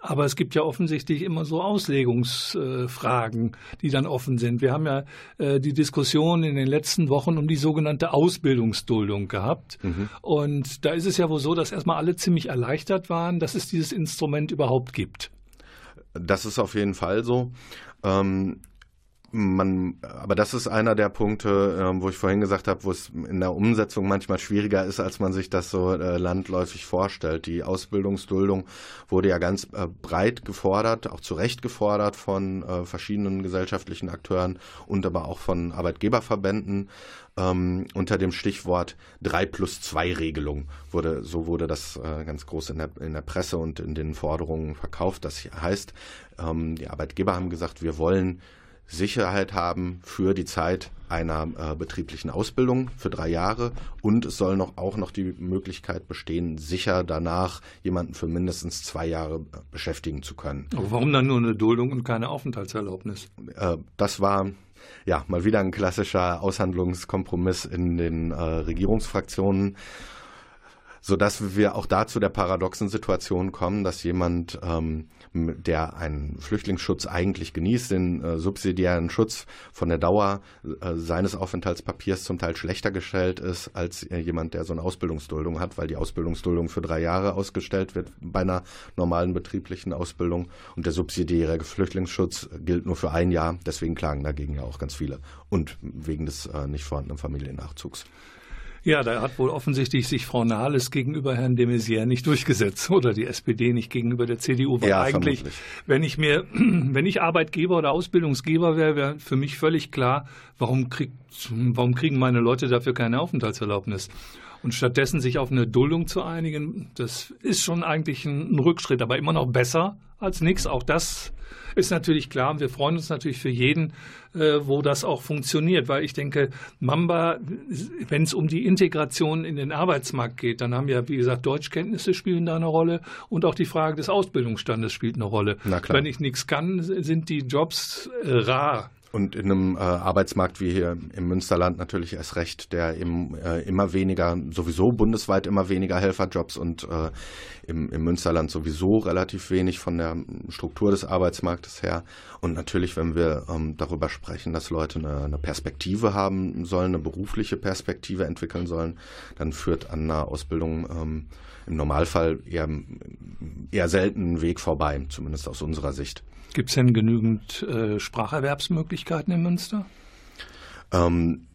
Speaker 2: Aber es gibt ja offensichtlich immer so Auslegungsfragen, die dann offen sind. Wir haben ja äh, die Diskussion in den letzten Wochen um die sogenannte Ausbildungsduldung gehabt. Mhm. Und da ist es ja wohl so, dass erstmal alle ziemlich erleichtert waren, dass es dieses Instrument überhaupt gibt.
Speaker 3: Das ist auf jeden Fall so. Ähm, man, aber das ist einer der Punkte, äh, wo ich vorhin gesagt habe, wo es in der Umsetzung manchmal schwieriger ist, als man sich das so äh, landläufig vorstellt. Die Ausbildungsduldung wurde ja ganz äh, breit gefordert, auch zu Recht gefordert von äh, verschiedenen gesellschaftlichen Akteuren und aber auch von Arbeitgeberverbänden. Ähm, unter dem Stichwort 3 plus 2 Regelung wurde, so wurde das äh, ganz groß in der, in der Presse und in den Forderungen verkauft. Das heißt, ähm, die Arbeitgeber haben gesagt, wir wollen Sicherheit haben für die Zeit einer äh, betrieblichen Ausbildung für drei Jahre und es soll noch auch noch die Möglichkeit bestehen, sicher danach jemanden für mindestens zwei Jahre äh, beschäftigen zu können.
Speaker 2: Aber warum dann nur eine Duldung und keine Aufenthaltserlaubnis?
Speaker 3: Äh, das war ja mal wieder ein klassischer Aushandlungskompromiss in den äh, Regierungsfraktionen sodass wir auch da zu der paradoxen Situation kommen, dass jemand, ähm, der einen Flüchtlingsschutz eigentlich genießt, den äh, subsidiären Schutz von der Dauer äh, seines Aufenthaltspapiers zum Teil schlechter gestellt ist als äh, jemand, der so eine Ausbildungsduldung hat, weil die Ausbildungsduldung für drei Jahre ausgestellt wird bei einer normalen betrieblichen Ausbildung und der subsidiäre Flüchtlingsschutz gilt nur für ein Jahr. Deswegen klagen dagegen ja auch ganz viele und wegen des äh, nicht vorhandenen Familiennachzugs.
Speaker 2: Ja, da hat wohl offensichtlich sich Frau Nahles gegenüber Herrn de Maizière nicht durchgesetzt oder die SPD nicht gegenüber der CDU. Weil ja, eigentlich, vermutlich. wenn ich mir, wenn ich Arbeitgeber oder Ausbildungsgeber wäre, wäre für mich völlig klar, warum, kriegt, warum kriegen meine Leute dafür keine Aufenthaltserlaubnis? Und stattdessen sich auf eine Duldung zu einigen, das ist schon eigentlich ein, Rückschritt, aber immer noch besser als nichts. Auch das ist natürlich klar. Und wir freuen uns natürlich für jeden, äh, wo das auch funktioniert, weil ich denke, Mamba, wenn es um die Integration in den Arbeitsmarkt geht, dann haben ja, wie gesagt, Deutschkenntnisse spielen da eine Rolle und auch die Frage des Ausbildungsstandes spielt eine Rolle. Wenn ich nichts kann, sind die Jobs äh, rar.
Speaker 3: Und in einem äh, Arbeitsmarkt wie hier im Münsterland natürlich erst recht, der eben äh, immer weniger, sowieso bundesweit immer weniger Helferjobs und äh, im, im Münsterland sowieso relativ wenig von der Struktur des Arbeitsmarktes her. Und natürlich, wenn wir ähm, darüber sprechen, dass Leute eine, eine, Perspektive haben sollen, eine berufliche Perspektive entwickeln sollen, dann führt an einer Ausbildung ähm, im Normalfall eher, eher selten einen Weg vorbei, zumindest aus unserer Sicht.
Speaker 2: Gibt es denn genügend äh, Spracherwerbsmöglichkeiten in Münster?
Speaker 3: Ähm,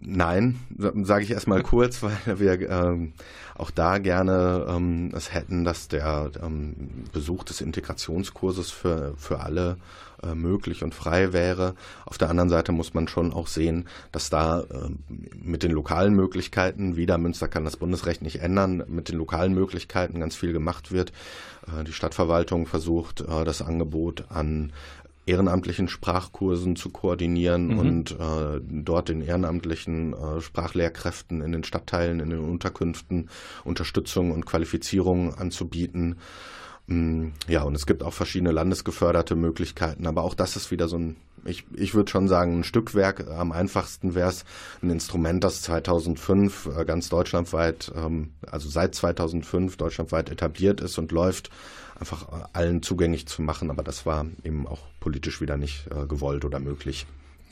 Speaker 3: nein, sage ich erstmal kurz, weil wir ähm, auch da gerne ähm, es hätten, dass der ähm, Besuch des Integrationskurses für, für alle äh, möglich und frei wäre. Auf der anderen Seite muss man schon auch sehen, dass da äh, mit den lokalen Möglichkeiten, wieder Münster kann das Bundesrecht nicht ändern, mit den lokalen Möglichkeiten ganz viel gemacht wird. Äh, die Stadtverwaltung versucht, äh, das Angebot an ehrenamtlichen Sprachkursen zu koordinieren mhm. und äh, dort den ehrenamtlichen äh, Sprachlehrkräften in den Stadtteilen, in den Unterkünften Unterstützung und Qualifizierung anzubieten. Mm, ja, und es gibt auch verschiedene landesgeförderte Möglichkeiten, aber auch das ist wieder so ein, ich, ich würde schon sagen, ein Stückwerk. Am einfachsten wäre es ein Instrument, das 2005 äh, ganz deutschlandweit, ähm, also seit 2005 deutschlandweit etabliert ist und läuft, einfach äh, allen zugänglich zu machen. Aber das war eben auch politisch wieder nicht äh, gewollt oder möglich.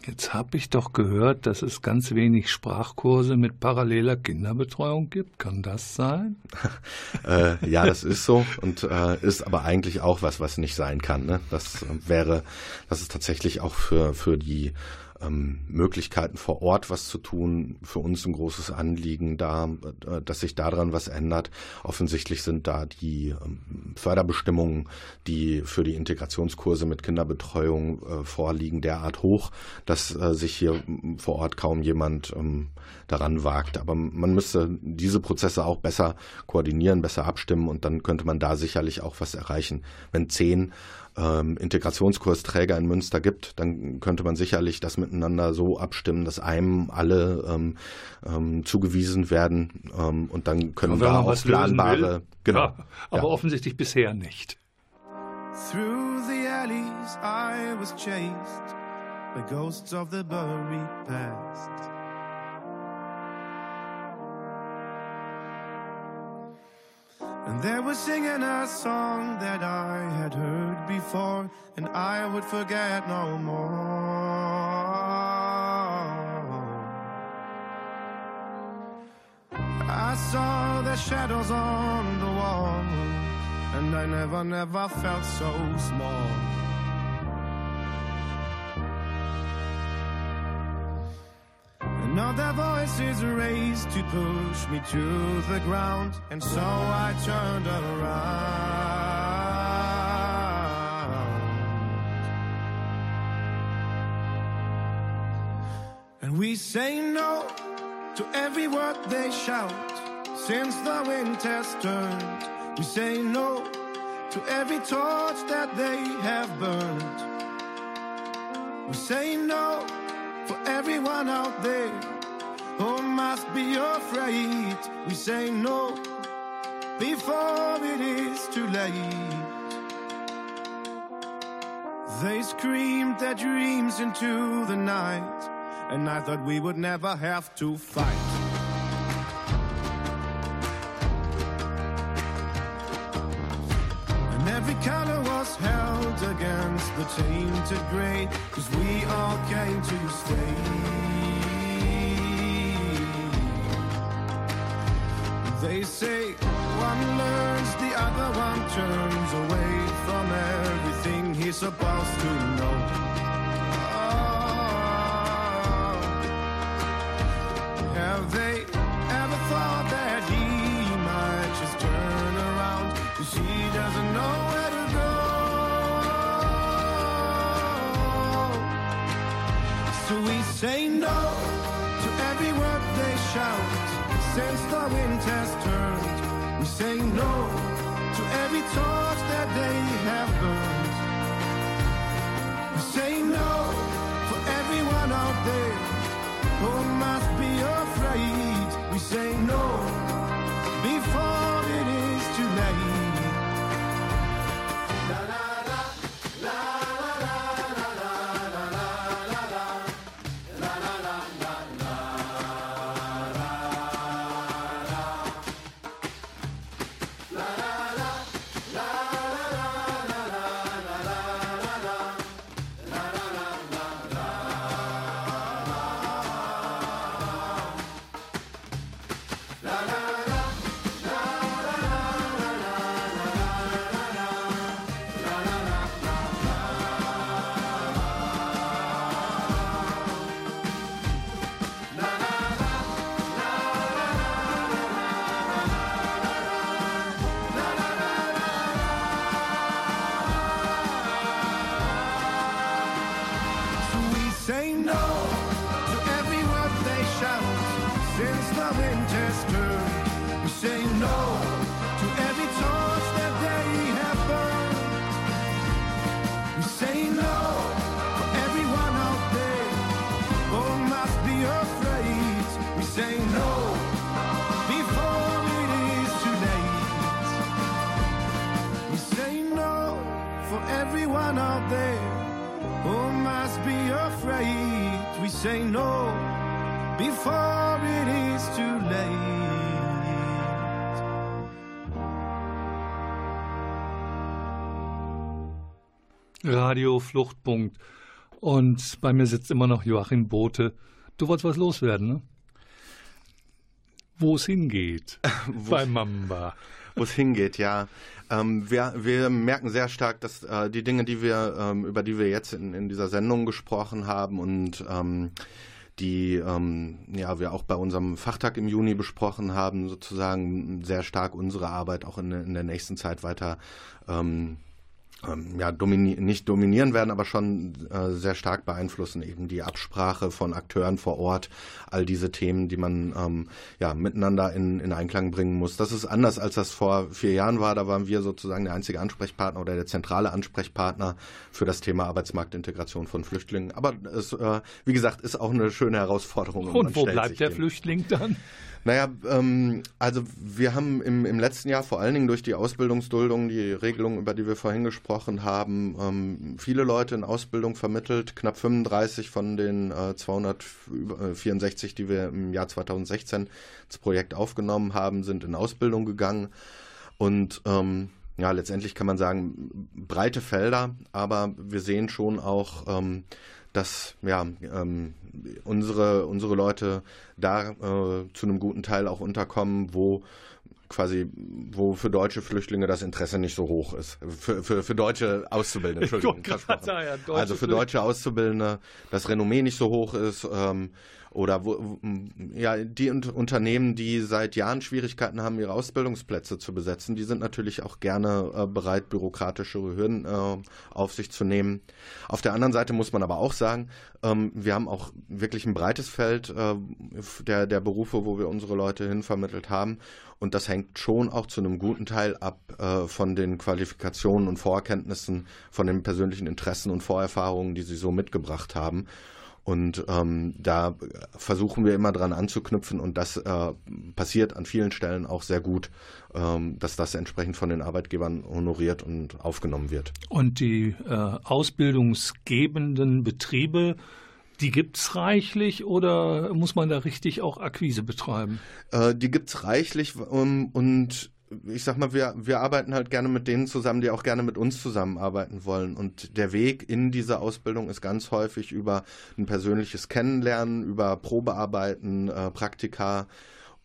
Speaker 2: Jetzt habe ich doch gehört, dass es ganz wenig Sprachkurse mit paralleler Kinderbetreuung gibt. Kann das sein?
Speaker 3: äh, ja, das ist so und äh, ist aber eigentlich auch was, was nicht sein kann. Ne? Das wäre, das ist tatsächlich auch für, für die ähm, Möglichkeiten vor Ort was zu tun, für uns ein großes Anliegen da, äh, dass sich daran was ändert. Offensichtlich sind da die ähm, Förderbestimmungen, die für die Integrationskurse mit Kinderbetreuung äh, vorliegen, derart hoch, dass äh, sich hier vor Ort kaum jemand ähm, daran wagt. Aber man müsste diese Prozesse auch besser koordinieren, besser abstimmen und dann könnte man da sicherlich auch was erreichen. Wenn zehn ähm, Integrationskursträger in Münster gibt, dann könnte man sicherlich das miteinander so abstimmen, dass einem alle ähm, ähm, zugewiesen werden ähm, und dann können da auch planbare.
Speaker 2: Genau. Ja, aber ja. offensichtlich bisher nicht. Through the alleys I was chased
Speaker 7: the ghosts of the buried past. And they were singing a song that I had heard before, and I would forget no more. I saw the shadows on the wall, and I never, never felt so small. And now their voices raised to push me to the ground, and so I turned around. And we say no to every word they shout. Since the wind has turned, we say no to every torch that they have burned. We say no for everyone out there who must be afraid. We say no before it is too late. They screamed their dreams into the night, and I thought we would never have to fight. Supposed to know. Oh, have they ever thought that he might just turn around? Cause he doesn't know where to go. So we say no to every word they shout. Since the wind has turned, we say no to every torch that they have burned. Say no for everyone out there who must be afraid. We say no before it is too late.
Speaker 2: Radio Fluchtpunkt. Und bei mir sitzt immer noch Joachim Bote. Du wolltest was loswerden, ne? Wo es hingeht bei Mamba.
Speaker 3: wo es hingeht, ja. Ähm, wir, wir merken sehr stark, dass äh, die Dinge, die wir, ähm, über die wir jetzt in, in dieser Sendung gesprochen haben und ähm, die ähm, ja wir auch bei unserem Fachtag im Juni besprochen haben, sozusagen sehr stark unsere Arbeit auch in, in der nächsten Zeit weiter ähm, ähm, ja, domini nicht dominieren werden, aber schon äh, sehr stark beeinflussen, eben die Absprache von Akteuren vor Ort, all diese Themen, die man ähm, ja, miteinander in, in Einklang bringen muss. Das ist anders, als das vor vier Jahren war. Da waren wir sozusagen der einzige Ansprechpartner oder der zentrale Ansprechpartner für das Thema Arbeitsmarktintegration von Flüchtlingen. Aber es, äh, wie gesagt, ist auch eine schöne Herausforderung.
Speaker 2: Und wo bleibt der Flüchtling dann?
Speaker 3: Naja, ähm, also wir haben im, im letzten Jahr vor allen Dingen durch die Ausbildungsduldung, die Regelung, über die wir vorhin gesprochen haben, ähm, viele Leute in Ausbildung vermittelt. Knapp 35 von den äh, 264, die wir im Jahr 2016 ins Projekt aufgenommen haben, sind in Ausbildung gegangen. Und ähm, ja, letztendlich kann man sagen, breite Felder, aber wir sehen schon auch, ähm, dass ja, ähm, unsere, unsere Leute da äh, zu einem guten Teil auch unterkommen, wo quasi, wo für deutsche Flüchtlinge das Interesse nicht so hoch ist. Für, für, für deutsche Auszubildende, Entschuldigung. Sagen, ja, also für deutsche Auszubildende das Renommee nicht so hoch ist. Ähm, oder wo, ja, die Unternehmen, die seit Jahren Schwierigkeiten haben, ihre Ausbildungsplätze zu besetzen, die sind natürlich auch gerne äh, bereit, bürokratische Hürden äh, auf sich zu nehmen. Auf der anderen Seite muss man aber auch sagen, ähm, wir haben auch wirklich ein breites Feld äh, der, der Berufe, wo wir unsere Leute hinvermittelt haben. Und das hängt schon auch zu einem guten Teil ab äh, von den Qualifikationen und Vorkenntnissen, von den persönlichen Interessen und Vorerfahrungen, die sie so mitgebracht haben. Und ähm, da versuchen wir immer dran anzuknüpfen und das äh, passiert an vielen Stellen auch sehr gut, ähm, dass das entsprechend von den Arbeitgebern honoriert und aufgenommen wird.
Speaker 2: Und die äh, ausbildungsgebenden Betriebe, die gibt es reichlich oder muss man da richtig auch Akquise betreiben?
Speaker 3: Äh, die gibt es reichlich um, und ich sag mal, wir, wir arbeiten halt gerne mit denen zusammen, die auch gerne mit uns zusammenarbeiten wollen. Und der Weg in diese Ausbildung ist ganz häufig über ein persönliches Kennenlernen, über Probearbeiten, äh, Praktika,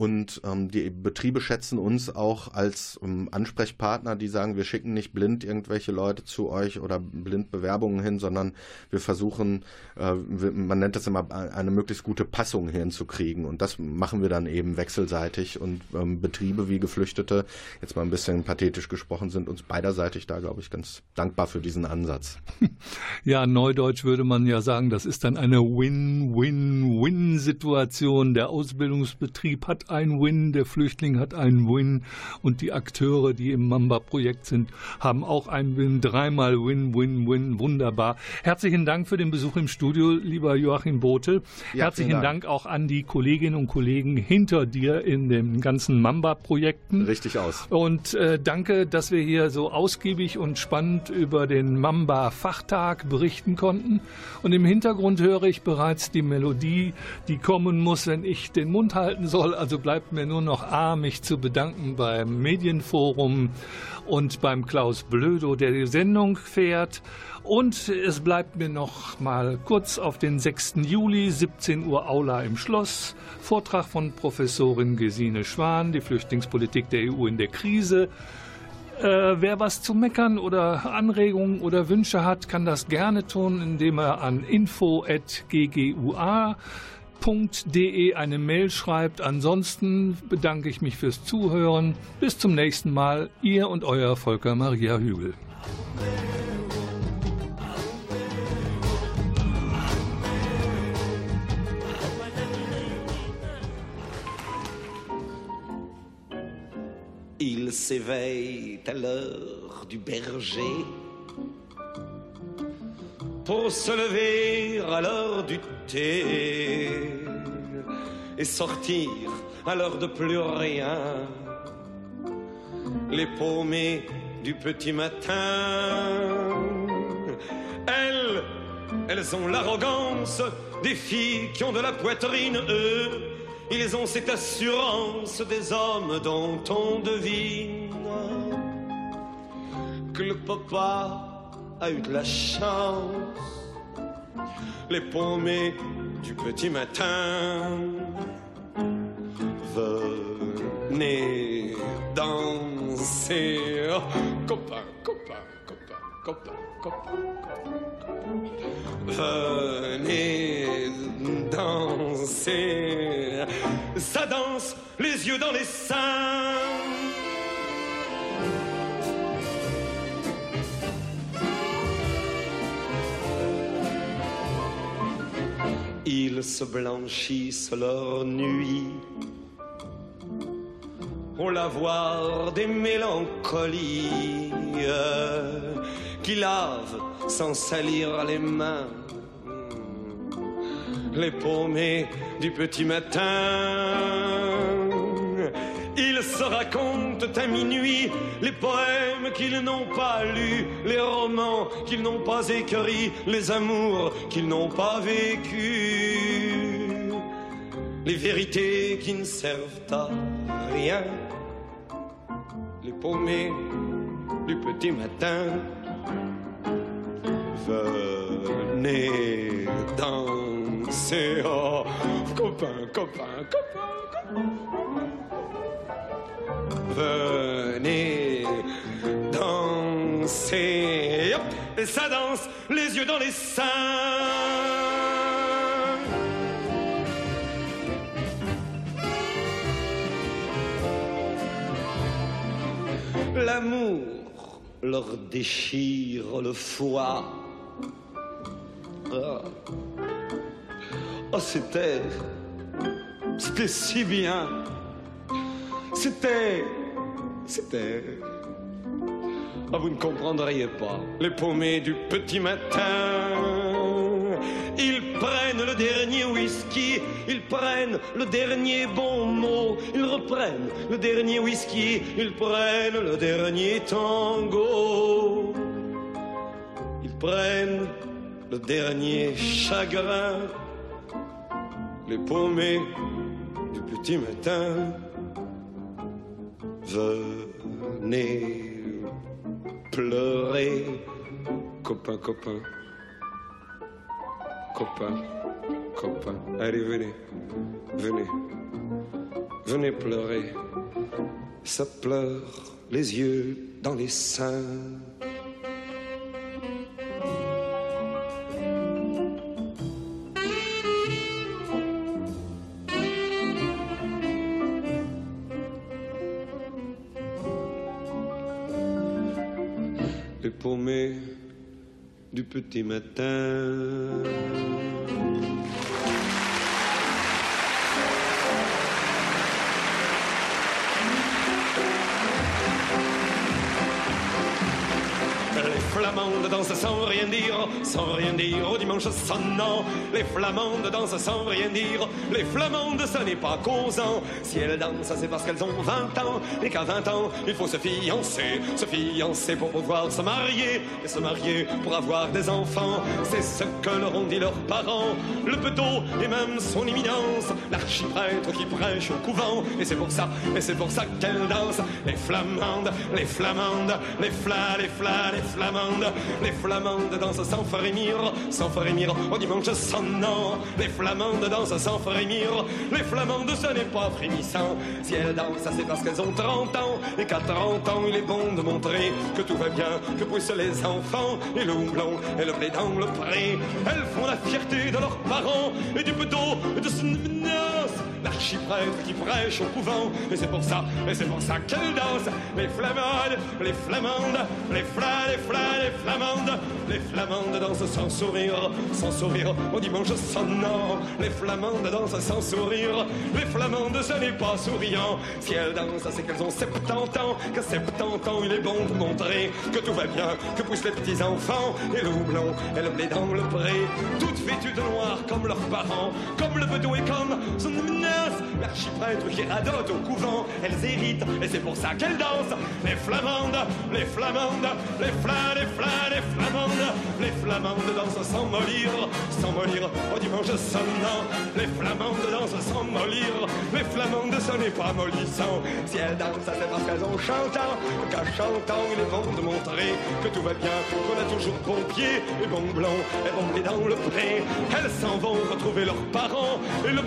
Speaker 3: und ähm, die Betriebe schätzen uns auch als ähm, Ansprechpartner, die sagen, wir schicken nicht blind irgendwelche Leute zu euch oder blind Bewerbungen hin, sondern wir versuchen, äh, man nennt das immer, eine möglichst gute Passung hinzukriegen. Und das machen wir dann eben wechselseitig. Und ähm, Betriebe wie Geflüchtete, jetzt mal ein bisschen pathetisch gesprochen, sind uns beiderseitig da, glaube ich, ganz dankbar für diesen Ansatz.
Speaker 2: Ja, neudeutsch würde man ja sagen, das ist dann eine Win-Win-Win-Situation. Der Ausbildungsbetrieb hat ein Win, der Flüchtling hat einen Win und die Akteure, die im Mamba-Projekt sind, haben auch einen Win. Dreimal Win, Win, Win. Wunderbar. Herzlichen Dank für den Besuch im Studio, lieber Joachim Bote. Ja, Herzlichen Dank. Dank. auch an die Kolleginnen und Kollegen hinter dir in den ganzen Mamba-Projekten.
Speaker 3: Richtig aus.
Speaker 2: Und äh, danke, dass wir hier so ausgiebig und spannend über den Mamba-Fachtag berichten konnten. Und im Hintergrund höre ich bereits die Melodie, die kommen muss, wenn ich den Mund halten soll. Also bleibt mir nur noch A, mich zu bedanken beim Medienforum und beim Klaus Blödo, der die Sendung fährt. Und es bleibt mir noch mal kurz auf den 6. Juli, 17 Uhr Aula im Schloss. Vortrag von Professorin Gesine Schwan, die Flüchtlingspolitik der EU in der Krise. Äh, wer was zu meckern oder Anregungen oder Wünsche hat, kann das gerne tun, indem er an info.ggua www.ftf.de eine Mail schreibt. Ansonsten bedanke ich mich fürs Zuhören. Bis zum nächsten Mal. Ihr und euer Volker Maria Hügel.
Speaker 4: Il s'éveille à l'heure du berger pour se lever à l'heure du thé et sortir à l'heure de plus rien. Les paumées du petit matin, elles, elles ont l'arrogance des filles qui ont de la poitrine, eux, ils ont cette assurance des hommes dont on devine que le papa a eu de la chance. Les paumées du petit matin. Venez danser. Copain, copain, copain, copain, copain. Venez danser. Ça danse, les yeux dans les seins. Ils se blanchissent leur nuit. Au lavoir des mélancolies qui lavent sans salir les mains. Les paumées du petit matin se racontent à minuit les poèmes qu'ils n'ont pas lus, les romans qu'ils n'ont pas écrits, les amours qu'ils n'ont pas vécus, les vérités qui ne servent à rien, les paumés du petit matin. Venez danser, oh, copain, copain, copain, Venez danser, et ça danse, les yeux dans les seins. L'amour leur déchire le foie. Oh, oh c'était. C'était si bien. C'était. C'était. Ah, vous ne comprendriez pas. Les paumés du petit matin. Ils prennent le dernier whisky, ils prennent le dernier bon mot, ils reprennent le dernier whisky, ils prennent le dernier tango. Ils prennent le dernier chagrin, les paumés du petit matin. Venez pleurer, copain, copain copain, copain. Allez, venez, venez, venez pleurer. Ça pleure les yeux dans les seins. Petit matin. flamandes dansent sans rien dire, sans rien dire au dimanche sonnant. Les flamandes dansent sans rien dire, les flamandes ce n'est pas causant. Si elles dansent, c'est parce qu'elles ont 20 ans, et qu'à 20 ans, il faut se fiancer, se fiancer pour pouvoir se marier, et se marier pour avoir des enfants. C'est ce que leur ont dit leurs parents, le petot et même son éminence, l'archiprêtre qui prêche au couvent. Et c'est pour ça, et c'est pour ça qu'elles dansent, les flamandes, les flamandes, les flas, les flas, les flamandes. Les flamandes dansent sans frémir, sans frémir au dimanche sonnant. Les flamandes dansent sans frémir, les flamandes ce n'est pas frémissant. Si elles dansent, c'est parce qu'elles ont 30 ans, et qu'à 30 ans il est bon de montrer que tout va bien, que poussent les enfants, et le houblon et le blé dans le pré. Elles font la fierté de leurs parents, et du petot et de son l'archiprêtre qui prêche au couvent. Et c'est pour ça, et c'est pour ça qu'elles dansent, les flamandes, les flamandes, les flas, les flas les flamandes, les flamandes dansent sans sourire, sans sourire au dimanche sonnant. Les flamandes dansent sans sourire, les flamandes ce n'est pas souriant. Si elles dansent, c'est qu'elles ont 70 ans, qu'à 70 ans il est bon de montrer que tout va bien, que poussent les petits enfants, et le houblon et le blé dans le pré, toutes vêtues de noir comme leurs parents, comme le bedeau et comme son menace, l'archiprêtre qui radote au couvent, elles héritent, et c'est pour ça qu'elles dansent, les flamandes, les flamandes, les flamandes les flas, les flamandes, les flamandes dansent sans mollir, sans mollir. Au dimanche sonnant. Les flamandes dansent sans mollir, les flamandes ce n'est pas mollissant. Si elles dansent, c'est parce qu'elles ont chantant, qu'en chantant il est bon de montrer que tout va bien, qu'on a toujours bon pied et bon blanc et bon blé dans le pré. Elles s'en vont retrouver leurs parents et le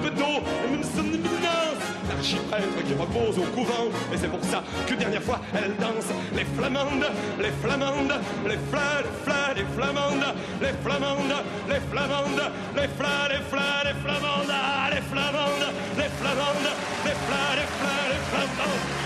Speaker 4: éminence, qui repose au couvent. Et c'est pour ça que dernière fois elles dansent, les flamandes, les flamandes, les flas, les flas, les flamandes, les flamandes, les flamandes, les flas, les flas, les flamandes, les flamandes, les flamandes, les flas, les flas, les flamandes.